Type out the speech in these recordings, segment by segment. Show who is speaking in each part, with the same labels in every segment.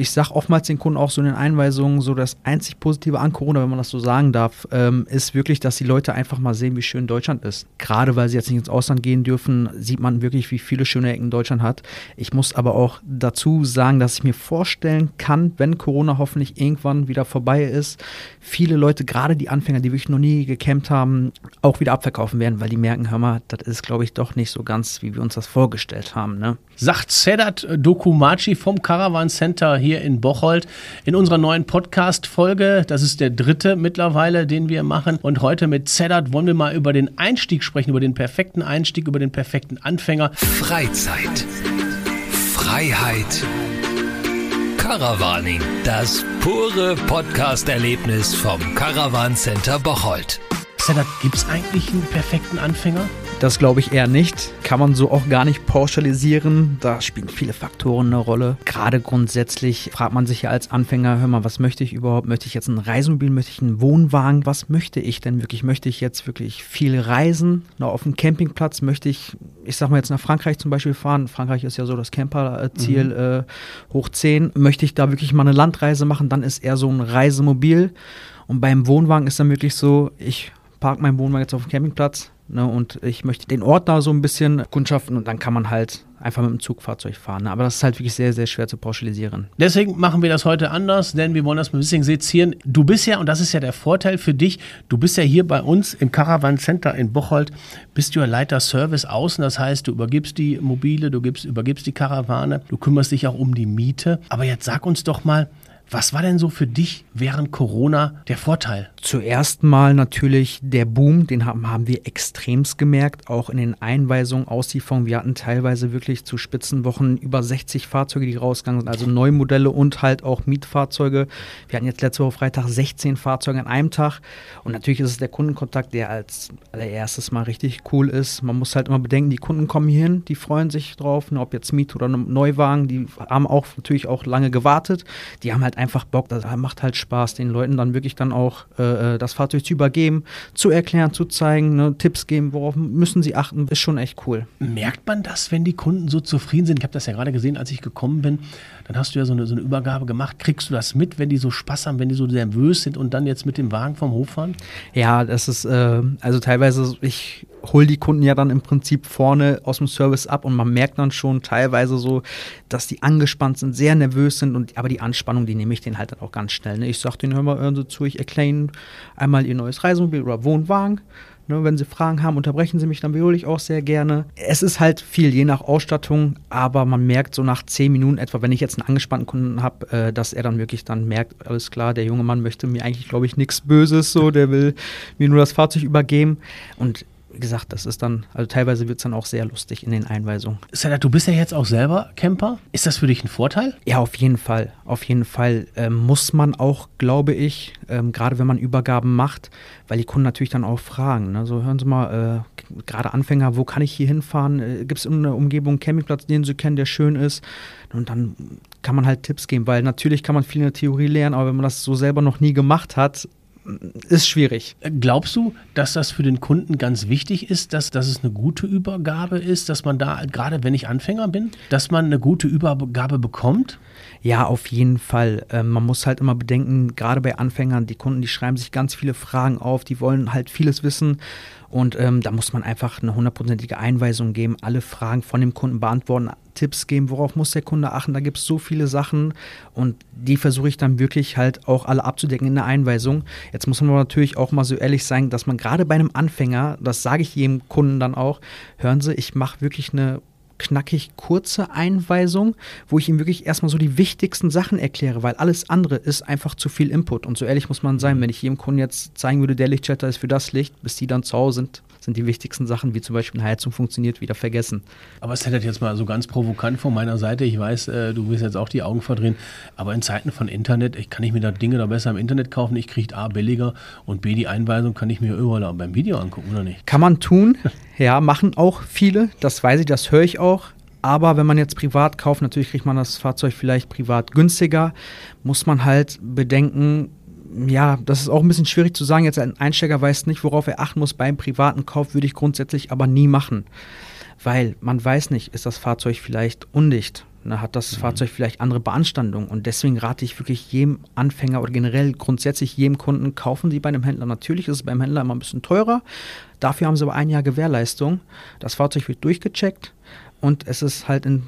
Speaker 1: ich sage oftmals den Kunden auch so in den Einweisungen, so das einzig Positive an Corona, wenn man das so sagen darf, ähm, ist wirklich, dass die Leute einfach mal sehen, wie schön Deutschland ist. Gerade weil sie jetzt nicht ins Ausland gehen dürfen, sieht man wirklich, wie viele schöne Ecken Deutschland hat. Ich muss aber auch dazu sagen, dass ich mir vorstellen kann, wenn Corona hoffentlich irgendwann wieder vorbei ist, viele Leute, gerade die Anfänger, die wirklich noch nie gecampt haben, auch wieder abverkaufen werden, weil die merken, hör mal, das ist, glaube ich, doch nicht so ganz, wie wir uns das vorgestellt haben. Ne?
Speaker 2: Sagt Sedat Dokumachi vom Caravan Center hier in Bocholt in unserer neuen Podcast-Folge. Das ist der dritte mittlerweile, den wir machen. Und heute mit Sedat wollen wir mal über den Einstieg sprechen, über den perfekten Einstieg, über den perfekten Anfänger.
Speaker 3: Freizeit. Freiheit. Caravaning. Das pure Podcast-Erlebnis vom Caravan Center Bocholt.
Speaker 2: Sedat, gibt es eigentlich einen perfekten Anfänger?
Speaker 1: Das glaube ich eher nicht. Kann man so auch gar nicht pauschalisieren. Da spielen viele Faktoren eine Rolle. Gerade grundsätzlich fragt man sich ja als Anfänger, hör mal, was möchte ich überhaupt? Möchte ich jetzt ein Reisemobil? Möchte ich einen Wohnwagen? Was möchte ich denn wirklich? Möchte ich jetzt wirklich viel reisen? Noch auf dem Campingplatz? Möchte ich, ich sag mal jetzt nach Frankreich zum Beispiel fahren? Frankreich ist ja so das Camperziel mhm. äh, hoch 10. Möchte ich da wirklich mal eine Landreise machen? Dann ist eher so ein Reisemobil. Und beim Wohnwagen ist dann wirklich so, ich parke meinen Wohnwagen jetzt auf dem Campingplatz, Ne, und ich möchte den Ort da so ein bisschen kundschaften und dann kann man halt einfach mit dem Zugfahrzeug fahren. Ne? Aber das ist halt wirklich sehr, sehr schwer zu pauschalisieren.
Speaker 2: Deswegen machen wir das heute anders, denn wir wollen das ein bisschen sezieren. Du bist ja, und das ist ja der Vorteil für dich, du bist ja hier bei uns im Caravan Center in Bocholt, bist du ja Leiter Service außen. Das heißt, du übergibst die Mobile, du gibst, übergibst die Karawane, du kümmerst dich auch um die Miete. Aber jetzt sag uns doch mal, was war denn so für dich während Corona der Vorteil?
Speaker 1: Zuerst mal natürlich der Boom, den haben, haben wir extremst gemerkt, auch in den Einweisungen, Auslieferungen. Wir hatten teilweise wirklich zu Spitzenwochen über 60 Fahrzeuge, die rausgegangen sind, also Neumodelle und halt auch Mietfahrzeuge. Wir hatten jetzt letzte Woche Freitag 16 Fahrzeuge an einem Tag und natürlich ist es der Kundenkontakt, der als allererstes mal richtig cool ist. Man muss halt immer bedenken, die Kunden kommen hier hin, die freuen sich drauf, ne, ob jetzt Miet oder Neuwagen, die haben auch natürlich auch lange gewartet. Die haben halt einfach Bock. Das macht halt Spaß, den Leuten dann wirklich dann auch äh, äh, das Fahrzeug zu übergeben, zu erklären, zu zeigen, ne, Tipps geben, worauf müssen sie achten, ist schon echt cool.
Speaker 2: Merkt man das, wenn die Kunden so zufrieden sind? Ich habe das ja gerade gesehen, als ich gekommen bin. Dann hast du ja so eine, so eine Übergabe gemacht. Kriegst du das mit, wenn die so Spaß haben, wenn die so nervös sind und dann jetzt mit dem Wagen vom Hof fahren?
Speaker 1: Ja, das ist, äh, also teilweise, ich hole die Kunden ja dann im Prinzip vorne aus dem Service ab und man merkt dann schon teilweise so, dass die angespannt sind, sehr nervös sind und aber die Anspannung, die nehme ich denen halt dann auch ganz schnell. Ne? Ich sage denen, hör mal, hören Sie zu, ich erkläre Ihnen einmal Ihr neues Reisemobil oder Wohnwagen. Ne, wenn Sie Fragen haben, unterbrechen Sie mich, dann wiederhole ich auch sehr gerne. Es ist halt viel, je nach Ausstattung, aber man merkt so nach zehn Minuten etwa, wenn ich jetzt einen angespannten Kunden habe, äh, dass er dann wirklich dann merkt, alles klar, der junge Mann möchte mir eigentlich, glaube ich, nichts Böses, so, der will mir nur das Fahrzeug übergeben. Und gesagt, das ist dann, also teilweise wird es dann auch sehr lustig in den Einweisungen.
Speaker 2: Sadat, du bist ja jetzt auch selber Camper. Ist das für dich ein Vorteil?
Speaker 1: Ja, auf jeden Fall. Auf jeden Fall ähm, muss man auch, glaube ich, ähm, gerade wenn man Übergaben macht, weil die Kunden natürlich dann auch fragen. Ne? So hören Sie mal, äh, gerade Anfänger, wo kann ich hier hinfahren? Äh, Gibt es in der Umgebung einen Campingplatz, den Sie kennen, der schön ist? Und dann kann man halt Tipps geben, weil natürlich kann man viel in der Theorie lernen, aber wenn man das so selber noch nie gemacht hat, ist schwierig.
Speaker 2: Glaubst du, dass das für den Kunden ganz wichtig ist, dass, dass es eine gute Übergabe ist, dass man da, gerade wenn ich Anfänger bin, dass man eine gute Übergabe bekommt?
Speaker 1: Ja, auf jeden Fall. Ähm, man muss halt immer bedenken, gerade bei Anfängern, die Kunden, die schreiben sich ganz viele Fragen auf, die wollen halt vieles wissen. Und ähm, da muss man einfach eine hundertprozentige Einweisung geben, alle Fragen von dem Kunden beantworten, Tipps geben, worauf muss der Kunde achten. Da gibt es so viele Sachen und die versuche ich dann wirklich halt auch alle abzudecken in der Einweisung. Jetzt muss man natürlich auch mal so ehrlich sein, dass man gerade bei einem Anfänger, das sage ich jedem Kunden dann auch, hören Sie, ich mache wirklich eine knackig kurze Einweisung, wo ich ihm wirklich erstmal so die wichtigsten Sachen erkläre, weil alles andere ist einfach zu viel Input. Und so ehrlich muss man sein, wenn ich jedem Kunden jetzt zeigen würde, der Lichtschalter ist für das Licht, bis die dann zu Hause sind, sind die wichtigsten Sachen, wie zum Beispiel eine Heizung funktioniert, wieder vergessen.
Speaker 2: Aber es hätte jetzt mal so ganz provokant von meiner Seite, ich weiß, äh, du willst jetzt auch die Augen verdrehen, aber in Zeiten von Internet, ich kann ich mir da Dinge da besser im Internet kaufen, ich kriege A billiger und B die Einweisung kann ich mir überall beim Video angucken, oder nicht?
Speaker 1: Kann man tun, ja, machen auch viele, das weiß ich, das höre ich auch. Aber wenn man jetzt privat kauft, natürlich kriegt man das Fahrzeug vielleicht privat günstiger, muss man halt bedenken, ja, das ist auch ein bisschen schwierig zu sagen. Jetzt ein Einsteiger weiß nicht, worauf er achten muss. Beim privaten Kauf würde ich grundsätzlich aber nie machen. Weil man weiß nicht, ist das Fahrzeug vielleicht undicht? Ne, hat das mhm. Fahrzeug vielleicht andere Beanstandungen und deswegen rate ich wirklich jedem Anfänger oder generell grundsätzlich jedem Kunden, kaufen Sie bei einem Händler. Natürlich ist es beim Händler immer ein bisschen teurer, dafür haben Sie aber ein Jahr Gewährleistung. Das Fahrzeug wird durchgecheckt und es ist halt in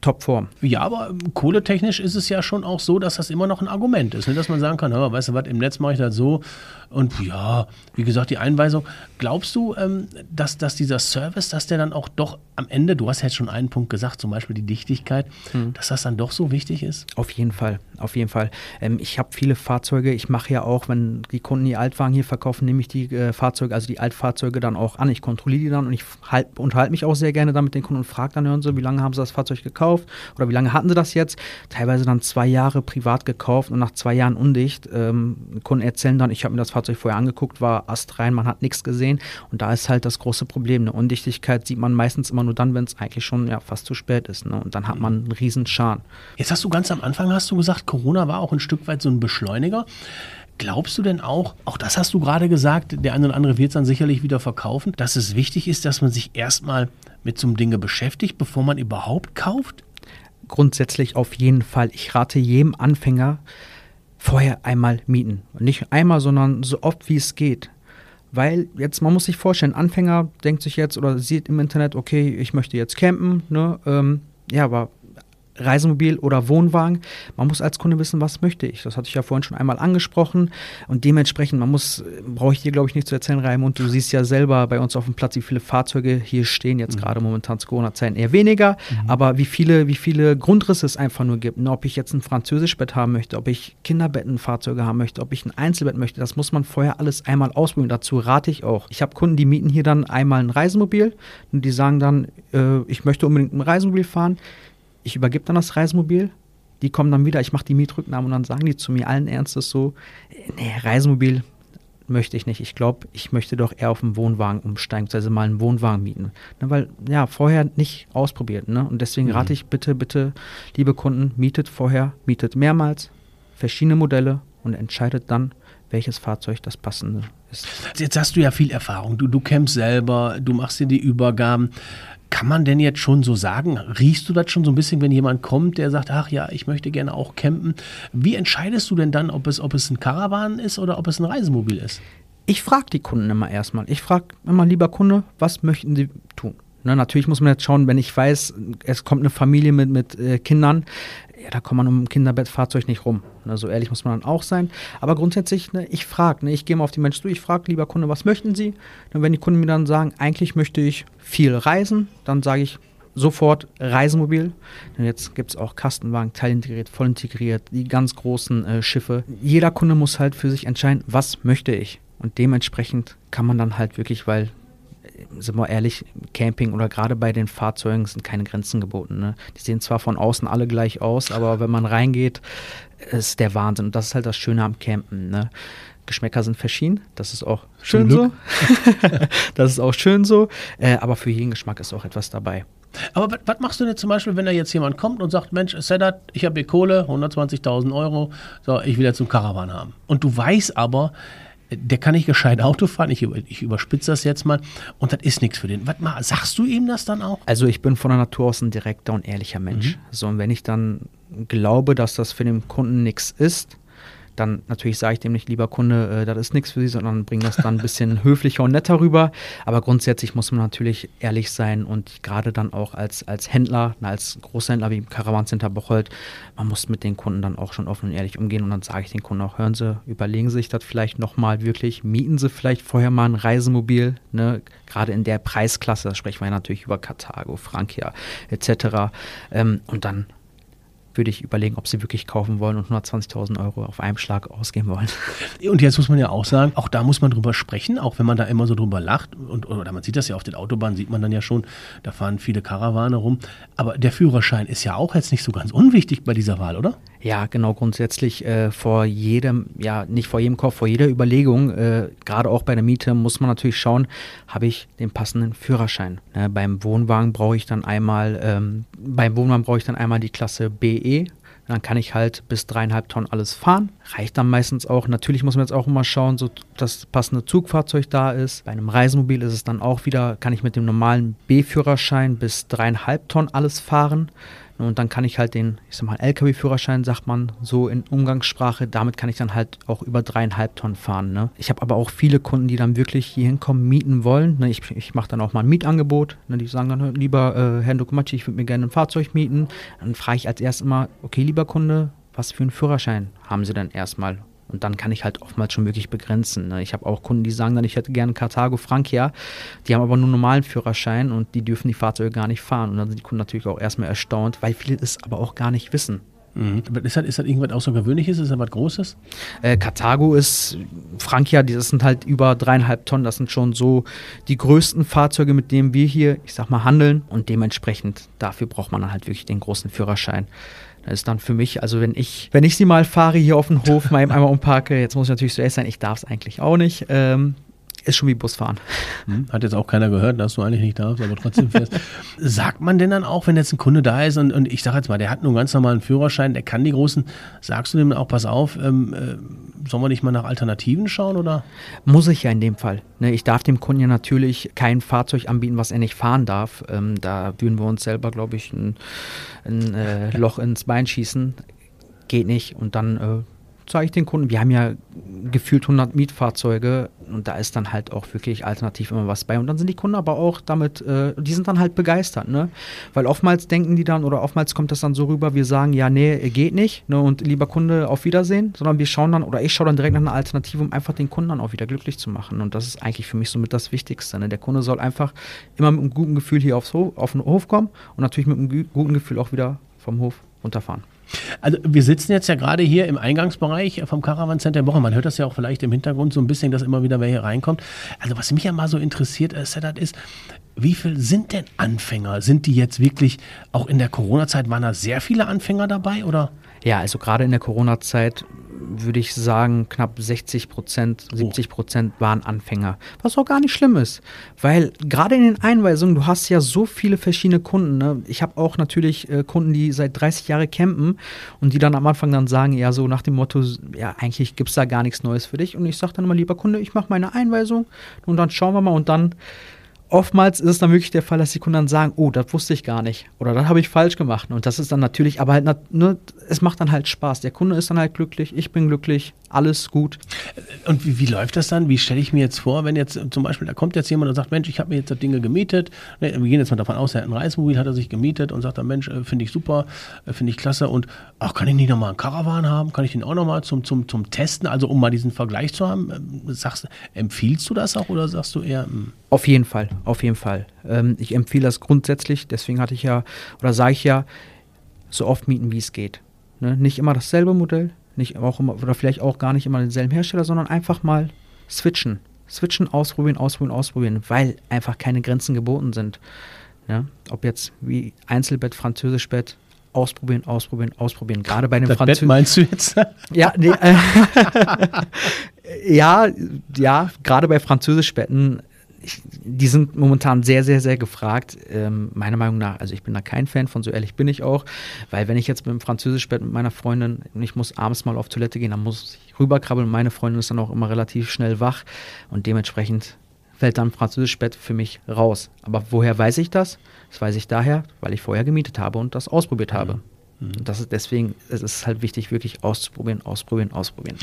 Speaker 1: Topform.
Speaker 2: Ja, aber ähm, kohletechnisch ist es ja schon auch so, dass das immer noch ein Argument ist, ne? dass man sagen kann, hör, weißt du was, im Netz mache ich das so und ja, wie gesagt, die Einweisung. Glaubst du, ähm, dass, dass dieser Service, dass der dann auch doch am Ende, du hast ja jetzt schon einen Punkt gesagt, zum Beispiel die Dichtigkeit, hm. dass das dann doch so wichtig ist?
Speaker 1: Auf jeden Fall, auf jeden Fall. Ähm, ich habe viele Fahrzeuge, ich mache ja auch, wenn die Kunden die Altwagen hier verkaufen, nehme ich die äh, Fahrzeuge, also die Altfahrzeuge dann auch an. Ich kontrolliere die dann und ich halt, unterhalte mich auch sehr gerne dann mit den Kunden und frage dann, hören Sie, wie lange haben Sie das Fahrzeug gekauft oder wie lange hatten Sie das jetzt? Teilweise dann zwei Jahre privat gekauft und nach zwei Jahren undicht. Ähm, Kunden erzählen dann, ich habe mir das Fahrzeug vorher angeguckt, war astrein, man hat nichts gesehen und da ist halt das große Problem. Eine Undichtigkeit sieht man meistens immer nur dann, wenn es eigentlich schon ja, fast zu spät ist. Ne? Und dann hat man einen riesen Schaden.
Speaker 2: Jetzt hast du ganz am Anfang hast du gesagt, Corona war auch ein Stück weit so ein Beschleuniger. Glaubst du denn auch, auch das hast du gerade gesagt, der eine oder andere wird es dann sicherlich wieder verkaufen, dass es wichtig ist, dass man sich erstmal mit so einem Dinge beschäftigt, bevor man überhaupt kauft?
Speaker 1: Grundsätzlich auf jeden Fall. Ich rate jedem Anfänger, vorher einmal mieten. nicht einmal, sondern so oft wie es geht. Weil jetzt, man muss sich vorstellen, Anfänger denkt sich jetzt oder sieht im Internet, okay, ich möchte jetzt campen, ne? Ähm, ja, aber Reisemobil oder Wohnwagen. Man muss als Kunde wissen, was möchte ich. Das hatte ich ja vorhin schon einmal angesprochen. Und dementsprechend, man muss, brauche ich dir, glaube ich, nicht zu erzählen, Raimund. Du siehst ja selber bei uns auf dem Platz, wie viele Fahrzeuge hier stehen. Jetzt mhm. gerade momentan zu Corona-Zeiten eher weniger. Mhm. Aber wie viele, wie viele Grundrisse es einfach nur gibt. Und ob ich jetzt ein Französischbett haben möchte, ob ich Kinderbettenfahrzeuge haben möchte, ob ich ein Einzelbett möchte, das muss man vorher alles einmal ausprobieren. Dazu rate ich auch. Ich habe Kunden, die mieten hier dann einmal ein Reisemobil und die sagen dann, äh, ich möchte unbedingt ein Reisemobil fahren ich übergebe dann das Reisemobil, die kommen dann wieder, ich mache die Mietrücknahme und dann sagen die zu mir allen Ernstes so, nee, Reisemobil möchte ich nicht. Ich glaube, ich möchte doch eher auf einen Wohnwagen umsteigen, also mal einen Wohnwagen mieten. Ne, weil, ja, vorher nicht ausprobiert. Ne? Und deswegen mhm. rate ich bitte, bitte, liebe Kunden, mietet vorher, mietet mehrmals verschiedene Modelle und entscheidet dann, welches Fahrzeug das passende ist.
Speaker 2: Jetzt hast du ja viel Erfahrung. Du, du campst selber, du machst dir die Übergaben. Kann man denn jetzt schon so sagen, riechst du das schon so ein bisschen, wenn jemand kommt, der sagt, ach ja, ich möchte gerne auch campen? Wie entscheidest du denn dann, ob es, ob es ein Caravan ist oder ob es ein Reisemobil ist?
Speaker 1: Ich frage die Kunden immer erstmal. Ich frage immer, lieber Kunde, was möchten Sie tun? Ne, natürlich muss man jetzt schauen, wenn ich weiß, es kommt eine Familie mit, mit äh, Kindern, ja, da kommt man um ein Kinderbettfahrzeug nicht rum. Ne, so ehrlich muss man dann auch sein. Aber grundsätzlich, ne, ich frage, ne, ich gehe mal auf die Menschen zu, ich frage, lieber Kunde, was möchten Sie? Und wenn die Kunden mir dann sagen, eigentlich möchte ich viel reisen, dann sage ich sofort Reisemobil. Denn jetzt gibt es auch Kastenwagen, teilintegriert, voll integriert, die ganz großen äh, Schiffe. Jeder Kunde muss halt für sich entscheiden, was möchte ich. Und dementsprechend kann man dann halt wirklich, weil sind wir ehrlich, Camping oder gerade bei den Fahrzeugen sind keine Grenzen geboten. Ne? Die sehen zwar von außen alle gleich aus, aber wenn man reingeht, ist der Wahnsinn. Und das ist halt das Schöne am Campen. Ne? Geschmäcker sind verschieden, das ist auch schön so. das ist auch schön so. Äh, aber für jeden Geschmack ist auch etwas dabei.
Speaker 2: Aber was machst du denn zum Beispiel, wenn da jetzt jemand kommt und sagt, Mensch, Sedat, ich habe hier Kohle, 120.000 Euro, so, ich will jetzt einen Caravan haben. Und du weißt aber, der kann nicht gescheit Auto fahren, ich, ich überspitze das jetzt mal, und das ist nichts für den. Was sagst du ihm das dann auch?
Speaker 1: Also ich bin von der Natur aus ein direkter und ehrlicher Mensch. Mhm. So, und wenn ich dann glaube, dass das für den Kunden nichts ist, dann natürlich sage ich dem nicht, lieber Kunde, äh, das ist nichts für Sie, sondern bringe das dann ein bisschen höflicher und netter rüber. Aber grundsätzlich muss man natürlich ehrlich sein und gerade dann auch als, als Händler, als Großhändler wie im Caravan Center Bocholt, man muss mit den Kunden dann auch schon offen und ehrlich umgehen und dann sage ich den Kunden auch, hören Sie, überlegen Sie sich das vielleicht nochmal wirklich, mieten Sie vielleicht vorher mal ein Reisemobil, ne? gerade in der Preisklasse, da sprechen wir ja natürlich über Karthago, Frankia etc. Ähm, und dann würde ich überlegen, ob sie wirklich kaufen wollen und 120.000 Euro auf einem Schlag ausgeben wollen.
Speaker 2: Und jetzt muss man ja auch sagen, auch da muss man drüber sprechen, auch wenn man da immer so drüber lacht. Und, oder man sieht das ja auf den Autobahnen, sieht man dann ja schon, da fahren viele Karawane rum. Aber der Führerschein ist ja auch jetzt nicht so ganz unwichtig bei dieser Wahl, oder?
Speaker 1: Ja, genau, grundsätzlich äh, vor jedem, ja, nicht vor jedem Kauf, vor jeder Überlegung, äh, gerade auch bei der Miete, muss man natürlich schauen, habe ich den passenden Führerschein. Ne, beim Wohnwagen brauche ich dann einmal, ähm, beim Wohnwagen brauche ich dann einmal die Klasse BE. Dann kann ich halt bis dreieinhalb Tonnen alles fahren. Reicht dann meistens auch. Natürlich muss man jetzt auch immer schauen, so dass das passende Zugfahrzeug da ist. Bei einem Reisemobil ist es dann auch wieder, kann ich mit dem normalen B-Führerschein bis dreieinhalb Tonnen alles fahren. Und dann kann ich halt den, ich sag mal, LKW-Führerschein, sagt man so in Umgangssprache, damit kann ich dann halt auch über dreieinhalb Tonnen fahren. Ne? Ich habe aber auch viele Kunden, die dann wirklich hier hinkommen, mieten wollen. Ne? Ich, ich mache dann auch mal ein Mietangebot. Ne? Die sagen dann, lieber äh, Herr Dokumatschi, ich würde mir gerne ein Fahrzeug mieten. Dann frage ich als erstes immer, okay, lieber Kunde, was für einen Führerschein haben Sie denn erstmal? Und dann kann ich halt oftmals schon wirklich begrenzen. Ne? Ich habe auch Kunden, die sagen dann, ich hätte gerne Carthago Frankia. Die haben aber nur einen normalen Führerschein und die dürfen die Fahrzeuge gar nicht fahren. Und dann sind die Kunden natürlich auch erstmal erstaunt, weil viele es aber auch gar nicht wissen.
Speaker 2: Mhm. Ist, das, ist das irgendwas Außergewöhnliches? Ist das was Großes?
Speaker 1: Äh, Carthago ist, Frankia, das sind halt über dreieinhalb Tonnen. Das sind schon so die größten Fahrzeuge, mit denen wir hier, ich sag mal, handeln. Und dementsprechend, dafür braucht man dann halt wirklich den großen Führerschein. Ist dann für mich, also wenn ich, wenn ich sie mal fahre hier auf dem Hof, mal einmal umparke, jetzt muss ich natürlich zuerst sein, ich darf es eigentlich auch nicht. Ähm, ist schon wie Busfahren.
Speaker 2: Hm, hat jetzt auch keiner gehört, dass du eigentlich nicht darfst, aber trotzdem fährst. Sagt man denn dann auch, wenn jetzt ein Kunde da ist und, und ich sage jetzt mal, der hat nur einen ganz normalen Führerschein, der kann die großen, sagst du dem auch, pass auf, ähm, äh, sollen wir nicht mal nach Alternativen schauen oder?
Speaker 1: Muss ich ja in dem Fall. Ne, ich darf dem Kunden ja natürlich kein Fahrzeug anbieten, was er nicht fahren darf. Ähm, da würden wir uns selber, glaube ich, ein, ein äh, Loch ins Bein schießen. Geht nicht. Und dann äh, zeige ich den Kunden, wir haben ja gefühlt 100 Mietfahrzeuge und da ist dann halt auch wirklich alternativ immer was bei. Und dann sind die Kunden aber auch damit, äh, die sind dann halt begeistert, ne? Weil oftmals denken die dann oder oftmals kommt das dann so rüber, wir sagen, ja, nee, geht nicht, ne? Und lieber Kunde, auf Wiedersehen, sondern wir schauen dann oder ich schaue dann direkt nach einer Alternative, um einfach den Kunden dann auch wieder glücklich zu machen. Und das ist eigentlich für mich somit das Wichtigste. Ne? Der Kunde soll einfach immer mit einem guten Gefühl hier aufs Hof, auf den Hof kommen und natürlich mit einem guten Gefühl auch wieder vom Hof runterfahren.
Speaker 2: Also wir sitzen jetzt ja gerade hier im Eingangsbereich vom Caravan Center Woche. Man hört das ja auch vielleicht im Hintergrund so ein bisschen, dass immer wieder wer hier reinkommt. Also was mich ja mal so interessiert, Sedat, ist, wie viel sind denn Anfänger? Sind die jetzt wirklich, auch in der Corona-Zeit waren da sehr viele Anfänger dabei oder?
Speaker 1: Ja, also gerade in der Corona-Zeit würde ich sagen, knapp 60 Prozent, 70 Prozent waren Anfänger. Was auch gar nicht schlimm ist, weil gerade in den Einweisungen, du hast ja so viele verschiedene Kunden. Ne? Ich habe auch natürlich äh, Kunden, die seit 30 Jahren campen und die dann am Anfang dann sagen, ja, so nach dem Motto, ja, eigentlich gibt es da gar nichts Neues für dich. Und ich sage dann immer, lieber Kunde, ich mache meine Einweisung und dann schauen wir mal und dann oftmals ist es dann wirklich der Fall, dass die Kunden dann sagen, oh, das wusste ich gar nicht oder das habe ich falsch gemacht. Und das ist dann natürlich, aber halt, ne, es macht dann halt Spaß. Der Kunde ist dann halt glücklich, ich bin glücklich, alles gut.
Speaker 2: Und wie, wie läuft das dann? Wie stelle ich mir jetzt vor, wenn jetzt zum Beispiel, da kommt jetzt jemand und sagt, Mensch, ich habe mir jetzt das Ding gemietet. Ne, wir gehen jetzt mal davon aus, er hat ein Reismobil, hat er sich gemietet und sagt dann, Mensch, äh, finde ich super, äh, finde ich klasse und ach, kann ich nicht nochmal einen Caravan haben? Kann ich den auch nochmal zum, zum, zum Testen, also um mal diesen Vergleich zu haben? Ähm, sagst, empfiehlst du das auch oder sagst du eher? Mh?
Speaker 1: Auf jeden Fall, auf jeden Fall. Ähm, ich empfehle das grundsätzlich, deswegen hatte ich ja, oder sage ich ja, so oft mieten, wie es geht. Ne? Nicht immer dasselbe Modell, nicht auch immer, oder vielleicht auch gar nicht immer denselben Hersteller, sondern einfach mal switchen. Switchen, ausprobieren, ausprobieren, ausprobieren, weil einfach keine Grenzen geboten sind. Ja? Ob jetzt wie Einzelbett, Französischbett, ausprobieren, ausprobieren, ausprobieren. Gerade bei den
Speaker 2: Französischen. meinst du jetzt?
Speaker 1: ja, nee, äh, ja, ja, gerade bei Französischbetten ich, die sind momentan sehr, sehr, sehr gefragt. Ähm, meiner Meinung nach, also ich bin da kein Fan von, so ehrlich bin ich auch, weil wenn ich jetzt mit dem Französischbett mit meiner Freundin und ich muss abends mal auf Toilette gehen, dann muss ich rüberkrabbeln und meine Freundin ist dann auch immer relativ schnell wach und dementsprechend fällt dann Französischbett für mich raus. Aber woher weiß ich das? Das weiß ich daher, weil ich vorher gemietet habe und das ausprobiert habe. Mhm. Mhm. Das ist deswegen es ist halt wichtig, wirklich auszuprobieren, ausprobieren, ausprobieren.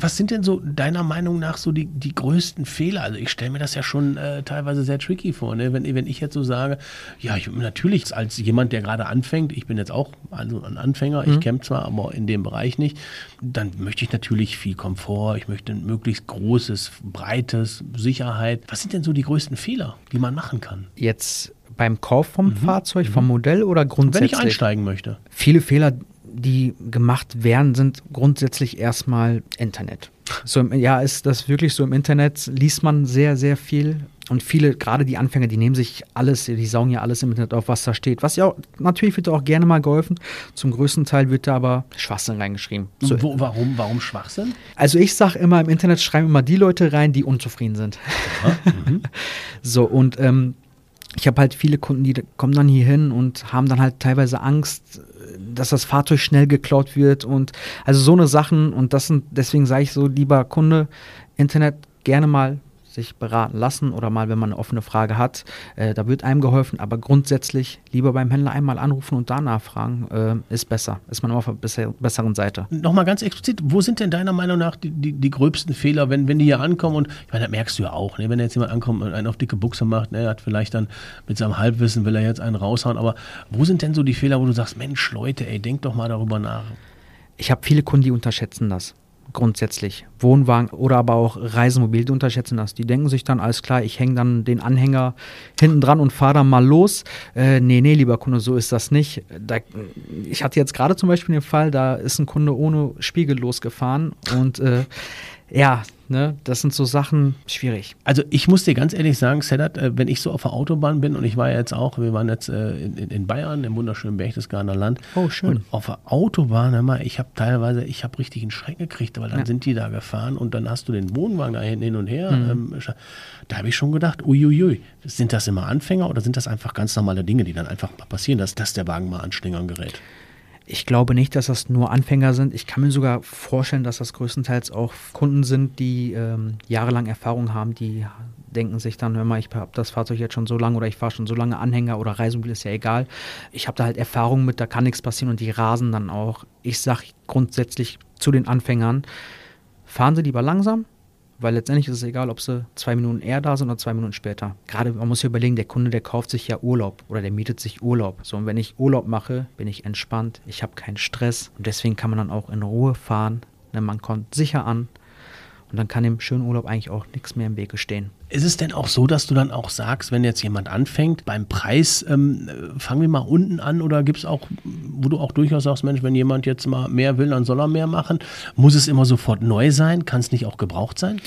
Speaker 2: Was, sind denn so deiner Meinung nach so die, die größten Fehler? Also ich stelle mir das ja schon äh, teilweise sehr tricky vor, ne? wenn, wenn ich jetzt so sage, ja, ich, natürlich als jemand, der gerade anfängt, ich bin jetzt auch also ein Anfänger, mhm. ich camp zwar, aber in dem Bereich nicht, dann möchte ich natürlich viel Komfort, ich möchte ein möglichst großes, breites, Sicherheit. Was sind denn so die größten Fehler, die man machen kann?
Speaker 1: Jetzt beim Kauf vom mhm. Fahrzeug, vom mhm. Modell oder grundsätzlich?
Speaker 2: Wenn ich einsteigen möchte.
Speaker 1: Viele Fehler, die gemacht werden, sind grundsätzlich erstmal Internet. So, ja, ist das wirklich so im Internet, liest man sehr, sehr viel. Und viele, gerade die Anfänger, die nehmen sich alles, die saugen ja alles im Internet auf, was da steht. Was ja auch, natürlich wird da auch gerne mal geholfen. Zum größten Teil wird da aber Schwachsinn reingeschrieben.
Speaker 2: So, Wo, warum, warum Schwachsinn?
Speaker 1: Also ich sage immer, im Internet schreiben immer die Leute rein, die unzufrieden sind. Mhm. so, und ähm, ich habe halt viele Kunden, die kommen dann hier hin und haben dann halt teilweise Angst, dass das Fahrzeug schnell geklaut wird und also so eine Sachen und das sind, deswegen sage ich so, lieber Kunde, Internet gerne mal sich beraten lassen oder mal, wenn man eine offene Frage hat, äh, da wird einem geholfen. Aber grundsätzlich lieber beim Händler einmal anrufen und da nachfragen, äh, ist besser. Ist man immer auf der besser, besseren Seite.
Speaker 2: Nochmal ganz explizit, wo sind denn deiner Meinung nach die, die, die gröbsten Fehler, wenn, wenn die hier ankommen? Und ich meine, das merkst du ja auch, ne? wenn jetzt jemand ankommt und einen auf dicke Buchse macht, ne? hat vielleicht dann mit seinem Halbwissen, will er jetzt einen raushauen. Aber wo sind denn so die Fehler, wo du sagst, Mensch, Leute, ey, denk doch mal darüber nach?
Speaker 1: Ich habe viele Kunden, die unterschätzen das grundsätzlich. Wohnwagen oder aber auch Reisemobil, die unterschätzen das. Die denken sich dann, alles klar, ich hänge dann den Anhänger hinten dran und fahre dann mal los. Äh, nee, nee, lieber Kunde, so ist das nicht. Da, ich hatte jetzt gerade zum Beispiel den Fall, da ist ein Kunde ohne Spiegel losgefahren und äh, ja, ne, das sind so Sachen schwierig.
Speaker 2: Also ich muss dir ganz ehrlich sagen, Sedat, äh, wenn ich so auf der Autobahn bin und ich war jetzt auch, wir waren jetzt äh, in, in, Bayern, im wunderschönen Berchtesgadener Land.
Speaker 1: Oh, schön. Und
Speaker 2: auf der Autobahn, hör mal, ich habe teilweise, ich habe richtig einen Schreck gekriegt, weil dann ja. sind die da gefahren und dann hast du den Wohnwagen da hin und her. Mhm. Ähm, da habe ich schon gedacht, uiuiui, sind das immer Anfänger oder sind das einfach ganz normale Dinge, die dann einfach mal passieren, dass, dass der Wagen mal an Schlingern gerät?
Speaker 1: Ich glaube nicht, dass das nur Anfänger sind. Ich kann mir sogar vorstellen, dass das größtenteils auch Kunden sind, die ähm, jahrelang Erfahrung haben, die denken sich dann, hör mal, ich habe das Fahrzeug jetzt schon so lange oder ich fahre schon so lange Anhänger oder Reisemobil, ist ja egal. Ich habe da halt Erfahrung mit, da kann nichts passieren und die rasen dann auch. Ich sage grundsätzlich zu den Anfängern, fahren Sie lieber langsam, weil letztendlich ist es egal, ob sie zwei Minuten eher da sind oder zwei Minuten später. Gerade, man muss sich überlegen, der Kunde, der kauft sich ja Urlaub oder der mietet sich Urlaub. So, und wenn ich Urlaub mache, bin ich entspannt, ich habe keinen Stress und deswegen kann man dann auch in Ruhe fahren. Ne, man kommt sicher an und dann kann dem schönen Urlaub eigentlich auch nichts mehr im Wege stehen.
Speaker 2: Ist es denn auch so, dass du dann auch sagst, wenn jetzt jemand anfängt, beim Preis ähm, fangen wir mal unten an oder gibt es auch, wo du auch durchaus sagst, Mensch, wenn jemand jetzt mal mehr will, dann soll er mehr machen. Muss es immer sofort neu sein? Kann es nicht auch gebraucht sein?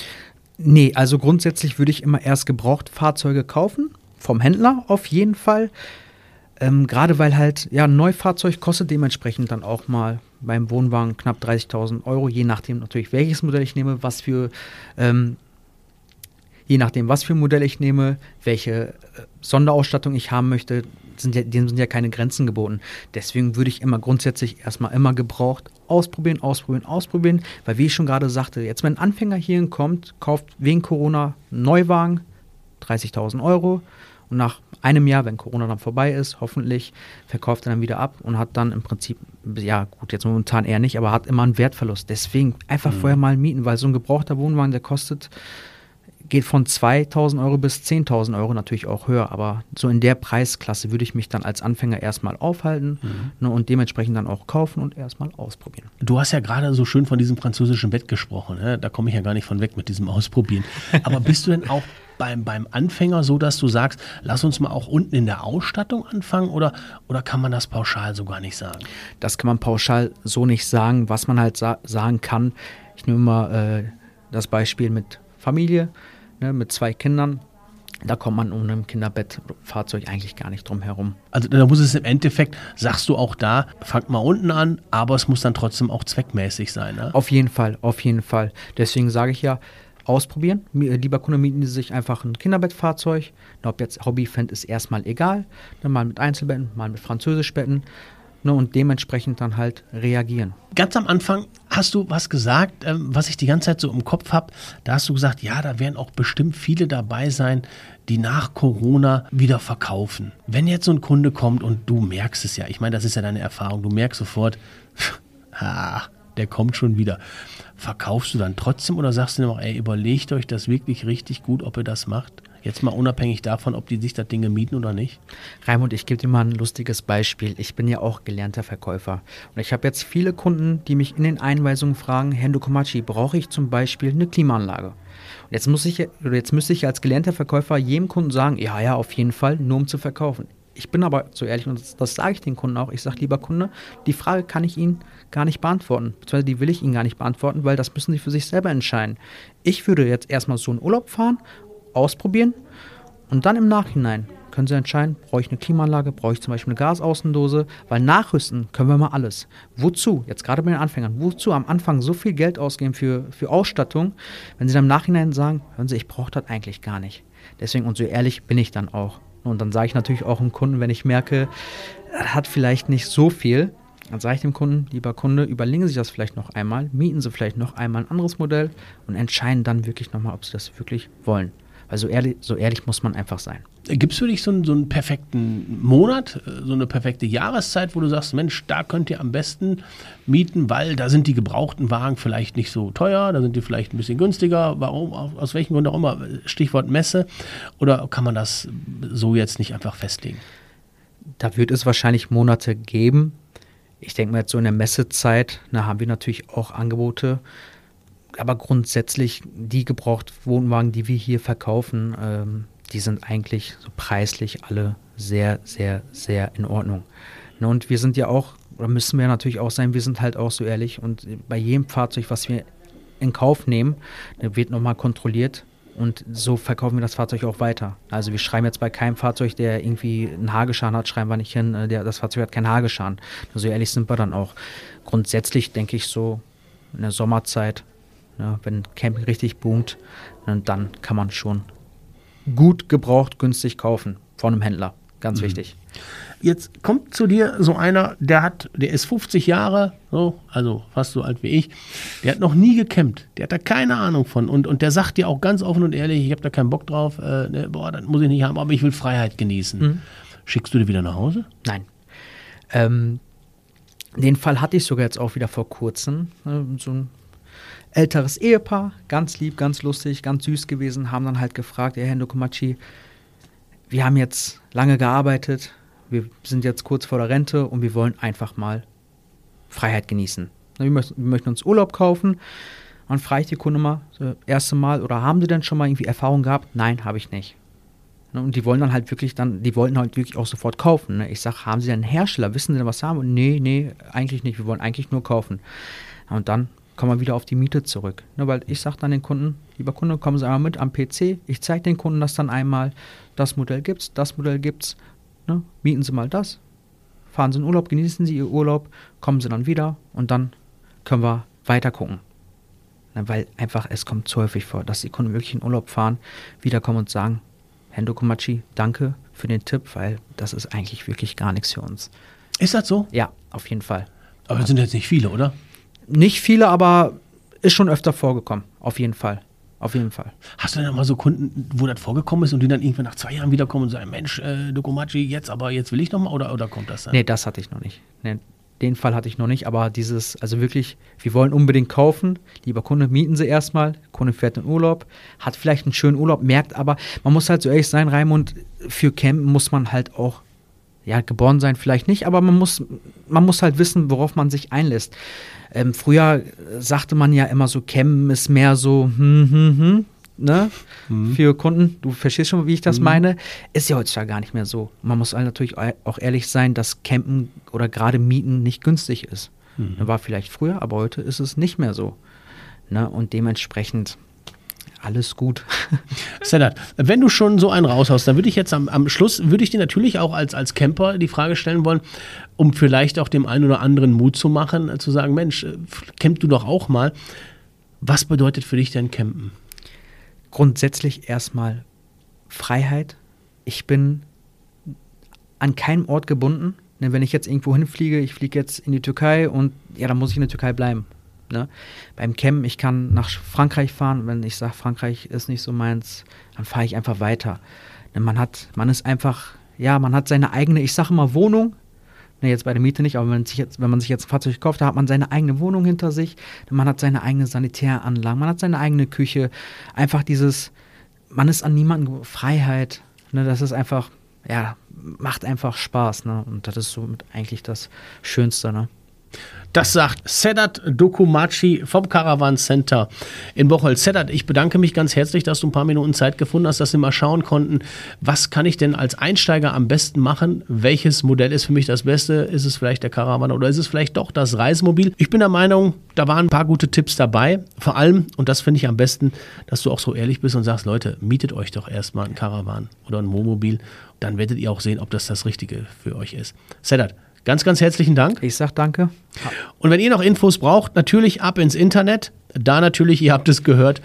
Speaker 1: Nee, also grundsätzlich würde ich immer erst gebraucht Fahrzeuge kaufen, vom Händler auf jeden Fall. Ähm, Gerade weil halt, ja, ein Neufahrzeug kostet dementsprechend dann auch mal beim Wohnwagen knapp 30.000 Euro, je nachdem natürlich, welches Modell ich nehme, was für, ähm, je nachdem, was für ein Modell ich nehme, welche äh, Sonderausstattung ich haben möchte, sind ja, dem sind ja keine Grenzen geboten. Deswegen würde ich immer grundsätzlich erstmal immer gebraucht ausprobieren, ausprobieren, ausprobieren, weil wie ich schon gerade sagte, jetzt wenn ein Anfänger hierhin kommt, kauft wegen Corona einen Neuwagen, 30.000 Euro, und nach einem Jahr, wenn Corona dann vorbei ist, hoffentlich verkauft er dann wieder ab und hat dann im Prinzip, ja gut, jetzt momentan eher nicht, aber hat immer einen Wertverlust. Deswegen einfach mhm. vorher mal mieten, weil so ein gebrauchter Wohnwagen, der kostet, geht von 2000 Euro bis 10.000 Euro natürlich auch höher, aber so in der Preisklasse würde ich mich dann als Anfänger erstmal aufhalten mhm. ne, und dementsprechend dann auch kaufen und erstmal ausprobieren.
Speaker 2: Du hast ja gerade so schön von diesem französischen Bett gesprochen, ne? da komme ich ja gar nicht von weg mit diesem Ausprobieren. Aber bist du denn auch beim, beim Anfänger so, dass du sagst, lass uns mal auch unten in der Ausstattung anfangen oder, oder kann man das pauschal so gar nicht sagen?
Speaker 1: Das kann man pauschal so nicht sagen. Was man halt sa sagen kann, ich nehme mal äh, das Beispiel mit Familie, ne, mit zwei Kindern. Da kommt man um ein Kinderbettfahrzeug eigentlich gar nicht drum herum.
Speaker 2: Also da muss es im Endeffekt, sagst du auch da, fangt mal unten an, aber es muss dann trotzdem auch zweckmäßig sein. Ne?
Speaker 1: Auf jeden Fall, auf jeden Fall. Deswegen sage ich ja, ausprobieren. Äh, lieber Kunde, mieten Sie sich einfach ein Kinderbettfahrzeug. Ob jetzt Hobbyfan ist erstmal egal. Dann mal mit Einzelbetten, mal mit Französischbetten. Ne, und dementsprechend dann halt reagieren.
Speaker 2: Ganz am Anfang hast du was gesagt, ähm, was ich die ganze Zeit so im Kopf habe. Da hast du gesagt, ja, da werden auch bestimmt viele dabei sein, die nach Corona wieder verkaufen. Wenn jetzt so ein Kunde kommt und du merkst es ja, ich meine, das ist ja deine Erfahrung, du merkst sofort, ah, der kommt schon wieder. Verkaufst du dann trotzdem oder sagst du noch, ey, überlegt euch das wirklich richtig gut, ob ihr das macht? Jetzt mal unabhängig davon, ob die sich das Dinge mieten oder nicht.
Speaker 1: Raimund, ich gebe dir mal ein lustiges Beispiel. Ich bin ja auch gelernter Verkäufer. Und ich habe jetzt viele Kunden, die mich in den Einweisungen fragen, Herr Ndukomachi, brauche ich zum Beispiel eine Klimaanlage? Und jetzt, muss ich, jetzt müsste ich als gelernter Verkäufer jedem Kunden sagen, ja, ja, auf jeden Fall, nur um zu verkaufen. Ich bin aber so ehrlich und das, das sage ich den Kunden auch. Ich sage, lieber Kunde, die Frage kann ich Ihnen gar nicht beantworten. Beziehungsweise die will ich Ihnen gar nicht beantworten, weil das müssen Sie für sich selber entscheiden. Ich würde jetzt erstmal so einen Urlaub fahren, ausprobieren und dann im Nachhinein können Sie entscheiden, brauche ich eine Klimaanlage, brauche ich zum Beispiel eine Gasaußendose, weil nachrüsten können wir mal alles. Wozu, jetzt gerade bei den Anfängern, wozu am Anfang so viel Geld ausgeben für, für Ausstattung, wenn Sie dann im Nachhinein sagen, hören Sie, ich brauche das eigentlich gar nicht. Deswegen, und so ehrlich bin ich dann auch. Und dann sage ich natürlich auch dem Kunden, wenn ich merke, er hat vielleicht nicht so viel, Dann sage ich dem Kunden, lieber Kunde, überlegen Sie das vielleicht noch einmal, mieten Sie vielleicht noch einmal ein anderes Modell und entscheiden dann wirklich nochmal, ob Sie das wirklich wollen. Weil so ehrlich, so ehrlich muss man einfach sein.
Speaker 2: Gibt es für dich so einen, so einen perfekten Monat, äh, so eine perfekte Jahreszeit, wo du sagst, Mensch, da könnt ihr am besten mieten, weil da sind die gebrauchten Wagen vielleicht nicht so teuer, da sind die vielleicht ein bisschen günstiger, warum, aus welchem Grund auch immer, Stichwort Messe, oder kann man das so jetzt nicht einfach festlegen?
Speaker 1: Da wird es wahrscheinlich Monate geben. Ich denke mal jetzt so in der Messezeit, da haben wir natürlich auch Angebote, aber grundsätzlich die Gebrauchtwohnwagen, die wir hier verkaufen, ähm, die sind eigentlich so preislich alle sehr, sehr, sehr in Ordnung. Ne, und wir sind ja auch, oder müssen wir natürlich auch sein, wir sind halt auch so ehrlich und bei jedem Fahrzeug, was wir in Kauf nehmen, wird nochmal kontrolliert und so verkaufen wir das Fahrzeug auch weiter. Also wir schreiben jetzt bei keinem Fahrzeug, der irgendwie einen Hageschaden hat, schreiben wir nicht hin, äh, der, das Fahrzeug hat keinen Hageschaden. So ehrlich sind wir dann auch. Grundsätzlich denke ich so in der Sommerzeit, ja, wenn Camping richtig boomt, dann kann man schon gut gebraucht, günstig kaufen von einem Händler. Ganz mhm. wichtig.
Speaker 2: Jetzt kommt zu dir so einer, der hat, der ist 50 Jahre, so, also fast so alt wie ich, der hat noch nie gecampt, der hat da keine Ahnung von und, und der sagt dir auch ganz offen und ehrlich, ich habe da keinen Bock drauf, äh, ne, boah, das muss ich nicht haben, aber ich will Freiheit genießen. Mhm. Schickst du dir wieder nach Hause?
Speaker 1: Nein. Ähm, den Fall hatte ich sogar jetzt auch wieder vor kurzem. Ne, so ein älteres Ehepaar, ganz lieb, ganz lustig, ganz süß gewesen, haben dann halt gefragt, Herr Hendokumachi, wir haben jetzt lange gearbeitet, wir sind jetzt kurz vor der Rente und wir wollen einfach mal Freiheit genießen. Wir möchten, wir möchten uns Urlaub kaufen. Dann frage ich die Kunde mal, das erste Mal, oder haben Sie denn schon mal irgendwie Erfahrung gehabt? Nein, habe ich nicht. Und die wollen dann halt wirklich dann, die wollten halt wirklich auch sofort kaufen. Ne? Ich sage, haben Sie denn einen Hersteller? Wissen Sie denn, was Sie haben? Nee, nee, eigentlich nicht. Wir wollen eigentlich nur kaufen. Und dann kommen wir wieder auf die Miete zurück. Ne, weil ich sage dann den Kunden, lieber Kunde, kommen Sie einmal mit am PC. Ich zeige den Kunden das dann einmal. Das Modell gibt's, das Modell gibt's. Ne, mieten Sie mal das. Fahren Sie in Urlaub, genießen Sie Ihr Urlaub, kommen Sie dann wieder und dann können wir weiter gucken. Ne, weil einfach es kommt zu häufig vor, dass die Kunden wirklich in Urlaub fahren, wiederkommen und sagen, Hendo Komachi, danke für den Tipp, weil das ist eigentlich wirklich gar nichts für uns.
Speaker 2: Ist das so?
Speaker 1: Ja, auf jeden Fall.
Speaker 2: Aber das sind jetzt nicht viele, oder?
Speaker 1: Nicht viele, aber ist schon öfter vorgekommen. Auf jeden Fall. Auf jeden Fall.
Speaker 2: Hast du denn mal so Kunden, wo das vorgekommen ist und die dann irgendwann nach zwei Jahren wiederkommen und sagen, Mensch, äh, Dokomachi, jetzt aber, jetzt will ich nochmal oder, oder kommt das dann?
Speaker 1: Nee, das hatte ich noch nicht. Nee, den Fall hatte ich noch nicht, aber dieses, also wirklich, wir wollen unbedingt kaufen. Lieber Kunde, mieten Sie erstmal. Kunde fährt in Urlaub, hat vielleicht einen schönen Urlaub, merkt aber, man muss halt so ehrlich sein, Raimund, für Campen muss man halt auch ja, geboren sein vielleicht nicht, aber man muss, man muss halt wissen, worauf man sich einlässt. Ähm, früher sagte man ja immer so, Chem ist mehr so, hm, hm, hm, ne? Mhm. Für Kunden, du verstehst schon, wie ich das mhm. meine, ist ja heutzutage gar nicht mehr so. Man muss halt natürlich auch ehrlich sein, dass Campen oder gerade Mieten nicht günstig ist. Mhm. War vielleicht früher, aber heute ist es nicht mehr so. Ne? Und dementsprechend alles gut.
Speaker 2: Sedat, wenn du schon so einen raushaust, dann würde ich jetzt am, am Schluss, würde ich dir natürlich auch als, als Camper die Frage stellen wollen, um vielleicht auch dem einen oder anderen Mut zu machen, äh, zu sagen, Mensch, äh, camp du doch auch mal. Was bedeutet für dich denn Campen?
Speaker 1: Grundsätzlich erstmal Freiheit. Ich bin an keinem Ort gebunden. Denn wenn ich jetzt irgendwo hinfliege, ich fliege jetzt in die Türkei und ja, dann muss ich in der Türkei bleiben. Ne? Beim Campen, ich kann nach Frankreich fahren. Wenn ich sage, Frankreich ist nicht so meins, dann fahre ich einfach weiter. Ne, man hat, man ist einfach, ja, man hat seine eigene, ich sage immer Wohnung. Ne, jetzt bei der Miete nicht, aber wenn, sich jetzt, wenn man sich jetzt ein Fahrzeug kauft, da hat man seine eigene Wohnung hinter sich. Man hat seine eigene Sanitäranlage, man hat seine eigene Küche. Einfach dieses, man ist an niemanden Freiheit. Ne, das ist einfach, ja, macht einfach Spaß. Ne? Und das ist so eigentlich das Schönste. Ne?
Speaker 2: Das sagt Sedat Dokumachi vom Caravan Center in Bocholt. Sedat, ich bedanke mich ganz herzlich, dass du ein paar Minuten Zeit gefunden hast, dass wir mal schauen konnten, was kann ich denn als Einsteiger am besten machen? Welches Modell ist für mich das Beste? Ist es vielleicht der Caravan oder ist es vielleicht doch das Reisemobil? Ich bin der Meinung, da waren ein paar gute Tipps dabei. Vor allem, und das finde ich am besten, dass du auch so ehrlich bist und sagst, Leute, mietet euch doch erstmal ein Caravan oder ein Wohnmobil. Dann werdet ihr auch sehen, ob das das Richtige für euch ist. Sedat, Ganz, ganz herzlichen Dank.
Speaker 1: Ich sag danke.
Speaker 2: Und wenn ihr noch Infos braucht, natürlich ab ins Internet. Da natürlich, ihr habt es gehört,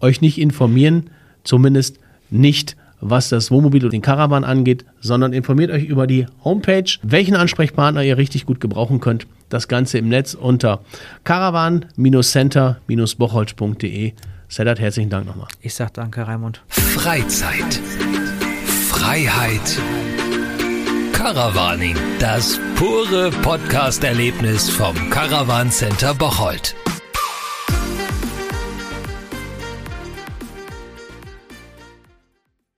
Speaker 2: euch nicht informieren, zumindest nicht was das Wohnmobil und den Caravan angeht, sondern informiert euch über die Homepage, welchen Ansprechpartner ihr richtig gut gebrauchen könnt. Das Ganze im Netz unter caravan-center-bocholt.de. Sedat, herzlichen Dank nochmal.
Speaker 1: Ich sag danke, Raimund.
Speaker 3: Freizeit. Freiheit. Caravaning. Das pure Podcast-Erlebnis vom Caravan Center Bocholt.